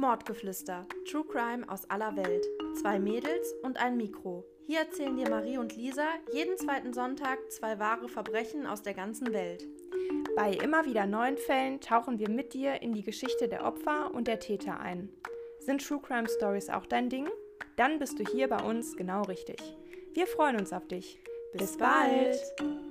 Mordgeflüster, True Crime aus aller Welt. Zwei Mädels und ein Mikro. Hier erzählen dir Marie und Lisa jeden zweiten Sonntag zwei wahre Verbrechen aus der ganzen Welt. Bei immer wieder neuen Fällen tauchen wir mit dir in die Geschichte der Opfer und der Täter ein. Sind True Crime Stories auch dein Ding? Dann bist du hier bei uns genau richtig. Wir freuen uns auf dich. Bis, Bis bald.